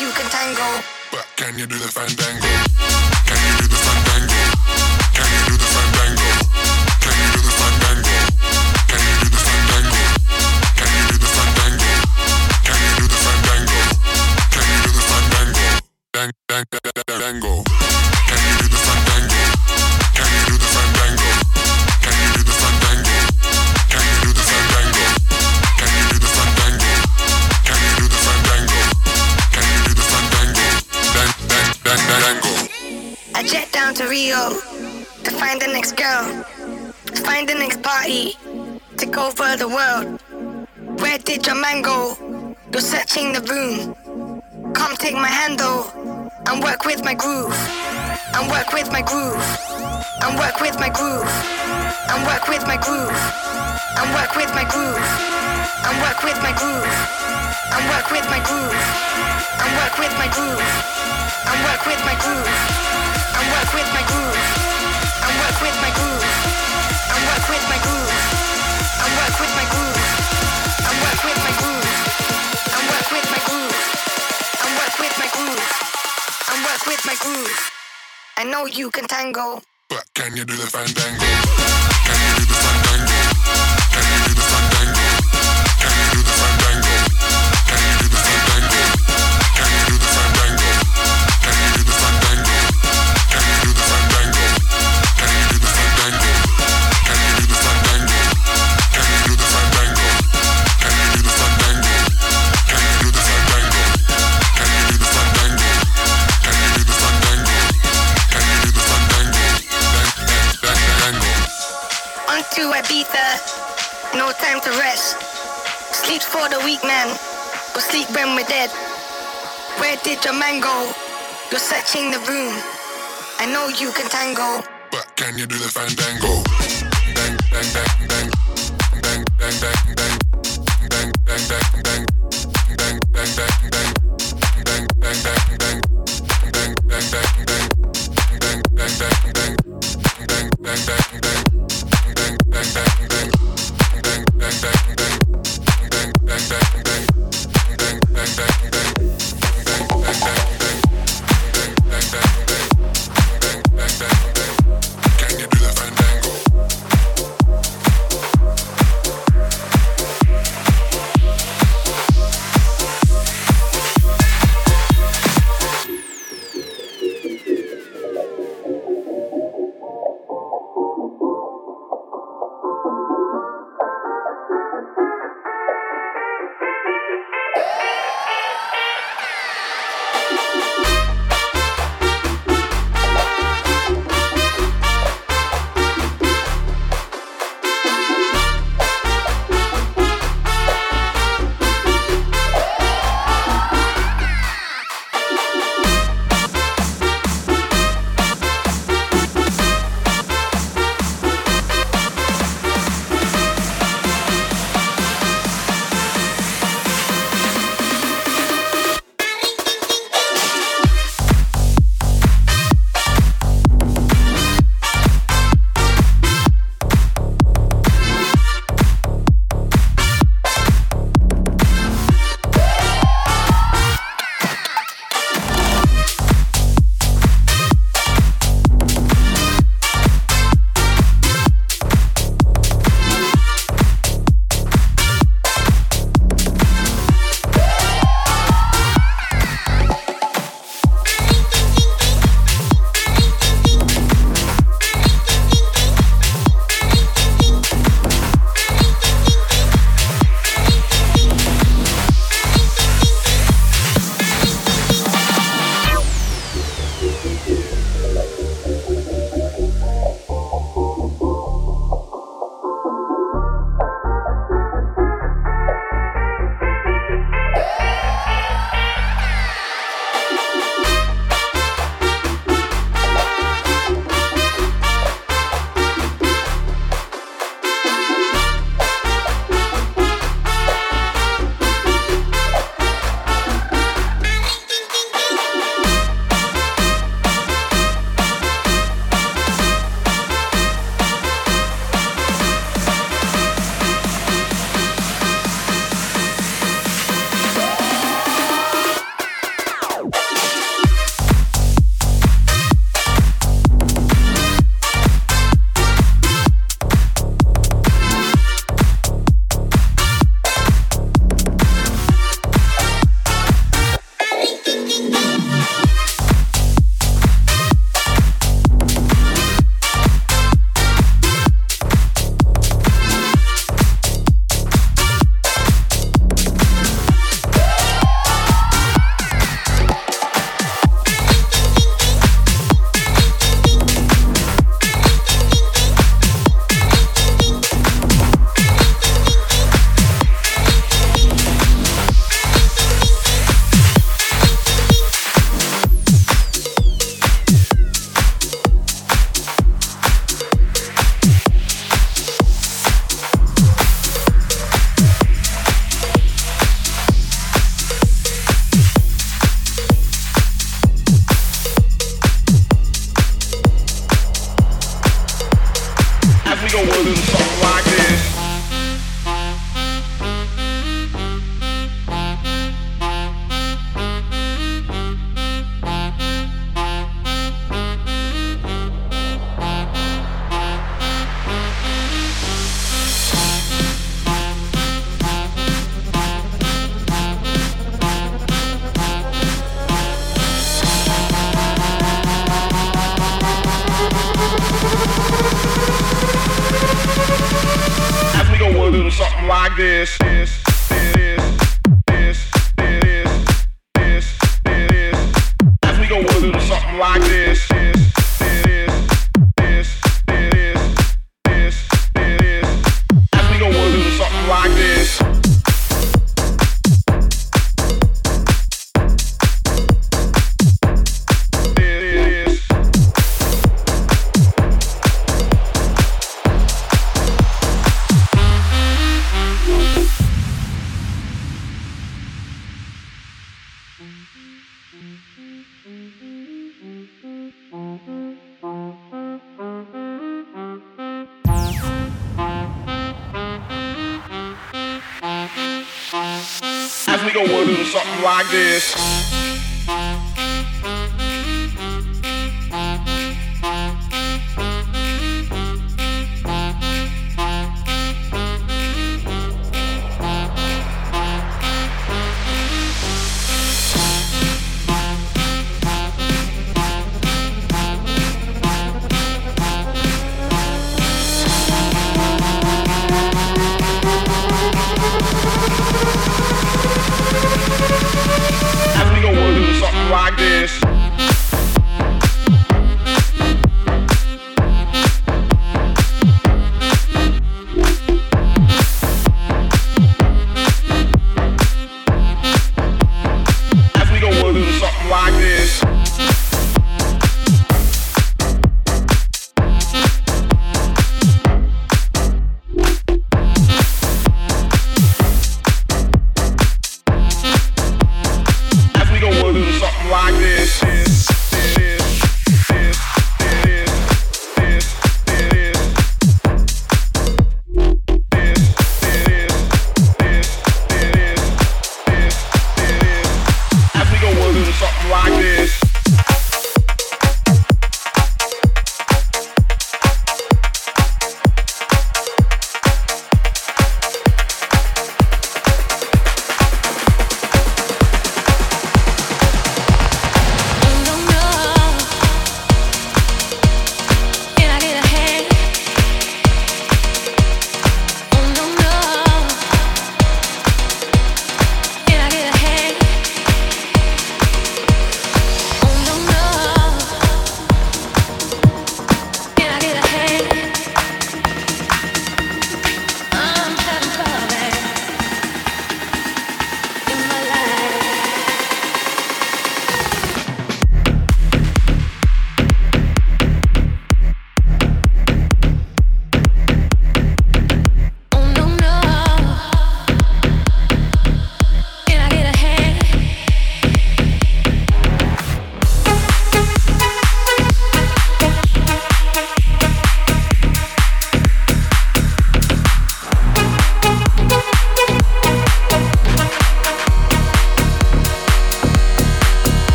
you can tango. of the world. Where did your man go? You're searching the room. Come take my handle and work with my groove. And work with my groove. And work with my groove. And work with my groove. And work with my groove. And work with my groove. And work with my groove. And work with my groove. And work with my groove. And work with my groove. And work with my groove. And work with my groove. I know you can tango, but can you do the fandango? Can you do the fandango? Peter, no time to rest. Sleep for the weak man, but sleep when we're dead. Where did your man go? You're searching the room. I know you can tango, but can you do the fandango? Bang, bang, bang, bang, bang, bang, bang, bang, bang, bang, bang, bang, bang, bang, bang, bang. bang bang bang bang bang bang bang, bang, bang. Bang, like this.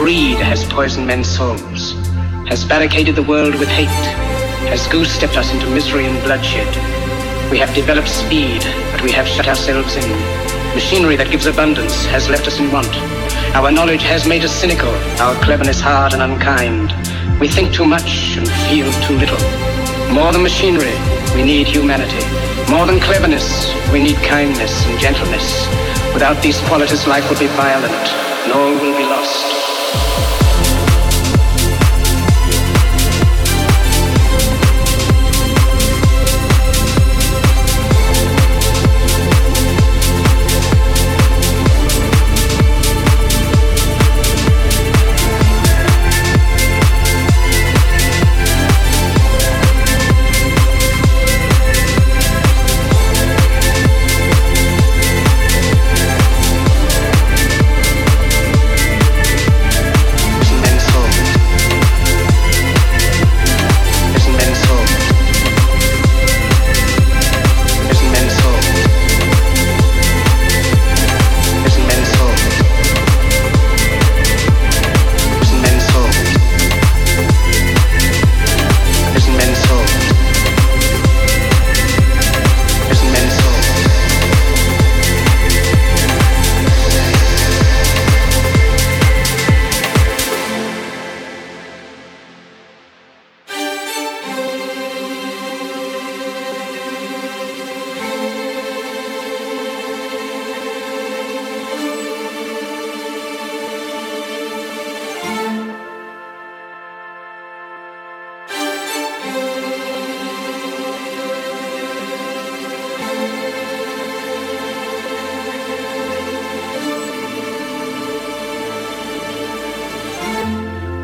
Greed has poisoned men's souls, has barricaded the world with hate, has goose-stepped us into misery and bloodshed. We have developed speed, but we have shut ourselves in. Machinery that gives abundance has left us in want. Our knowledge has made us cynical, our cleverness hard and unkind. We think too much and feel too little. More than machinery, we need humanity. More than cleverness, we need kindness and gentleness. Without these qualities, life will be violent, and all will be lost.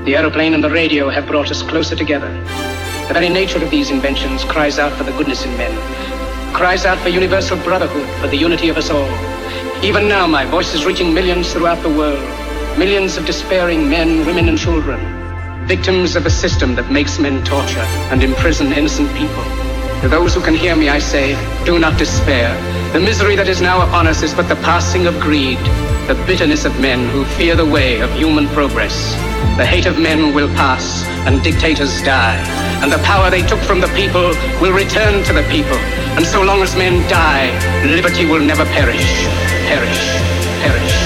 The aeroplane and the radio have brought us closer together. The very nature of these inventions cries out for the goodness in men, cries out for universal brotherhood, for the unity of us all. Even now, my voice is reaching millions throughout the world, millions of despairing men, women, and children, victims of a system that makes men torture and imprison innocent people. To those who can hear me, I say, do not despair. The misery that is now upon us is but the passing of greed, the bitterness of men who fear the way of human progress. The hate of men will pass and dictators die, and the power they took from the people will return to the people. And so long as men die, liberty will never perish. Perish, perish,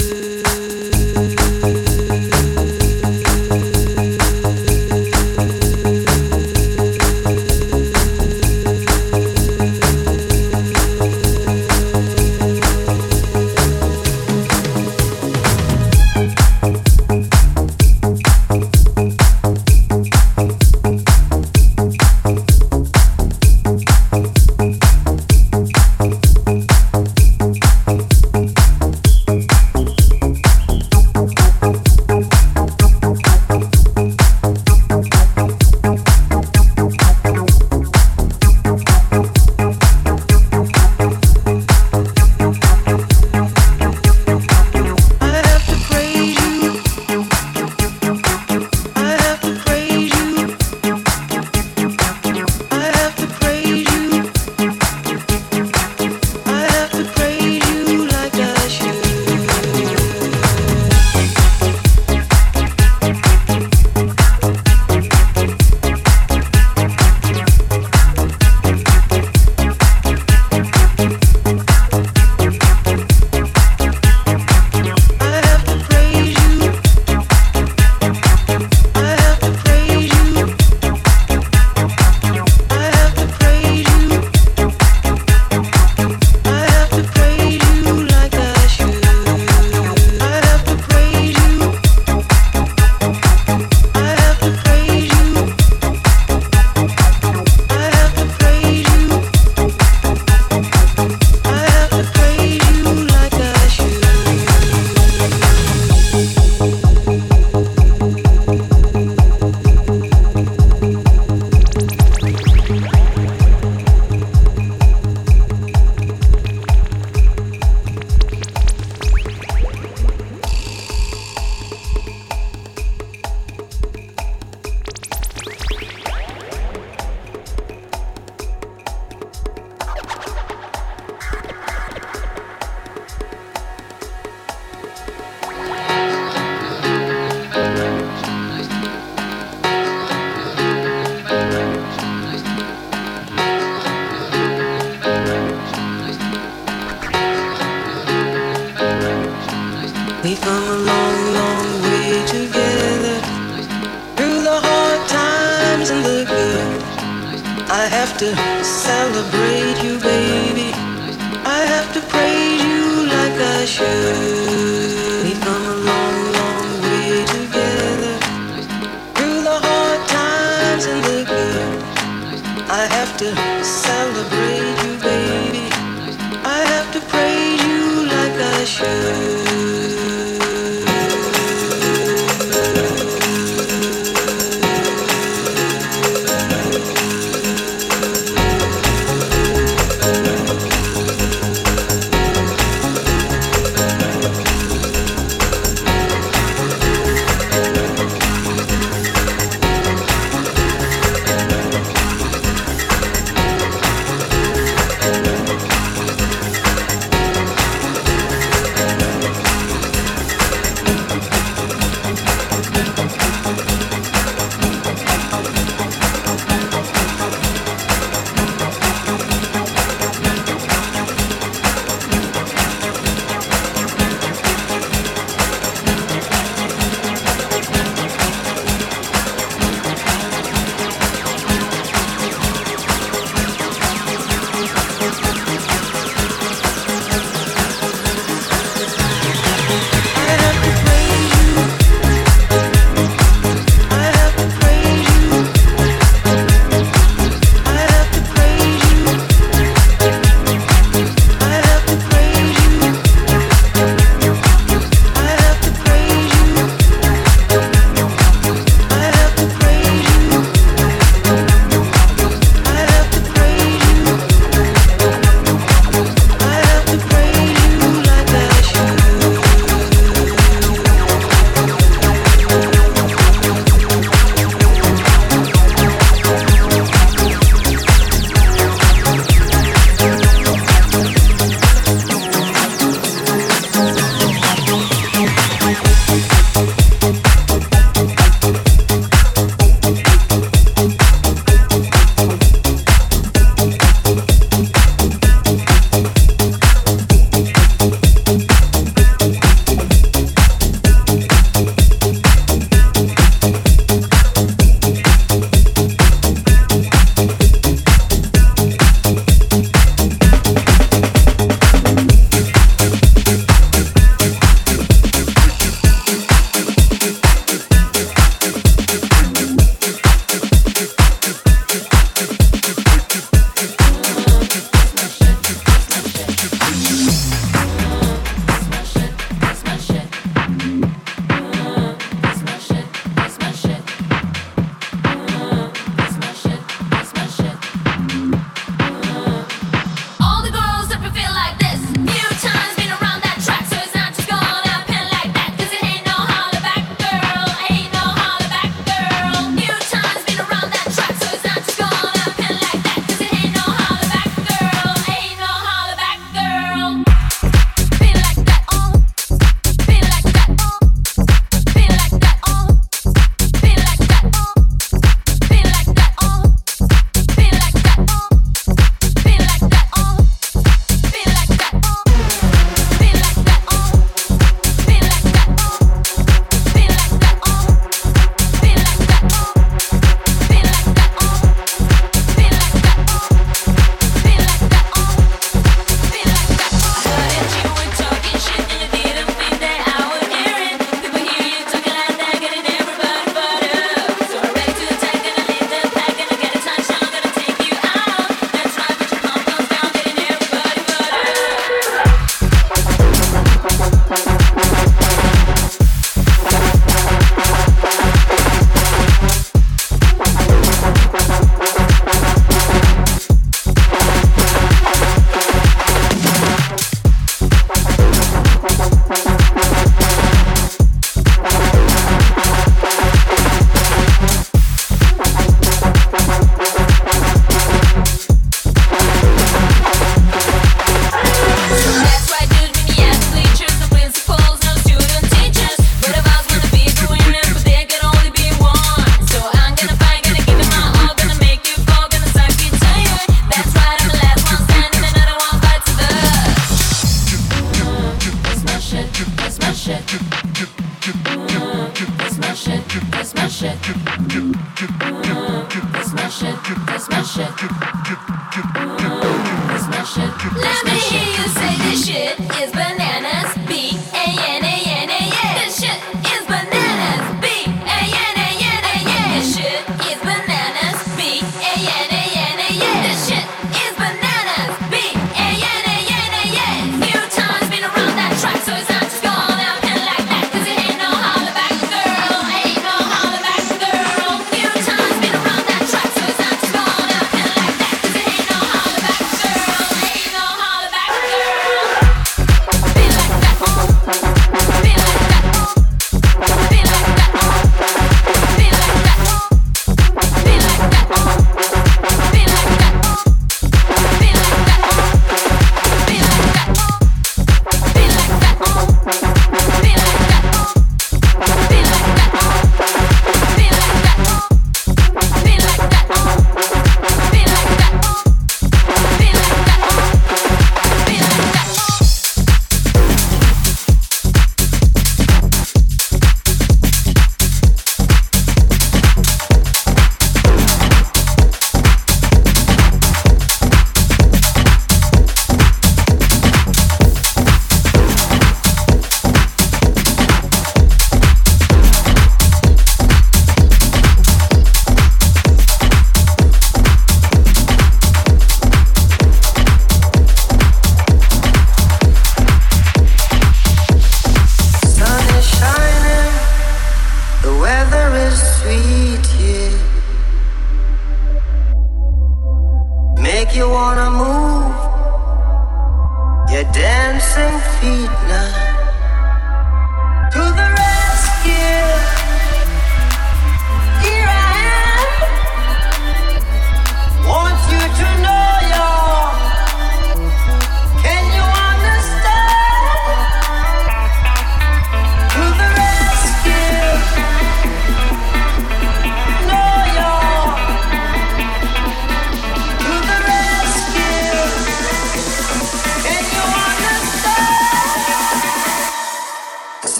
Let me hear you say this shit.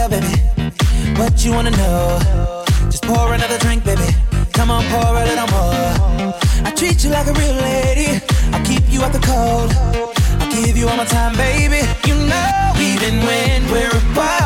yeah, baby. What you wanna know? Just pour another drink, baby. Come on, pour a little more. I treat you like a real lady. I keep you out the cold. I give you all my time, baby. You know, even when we're apart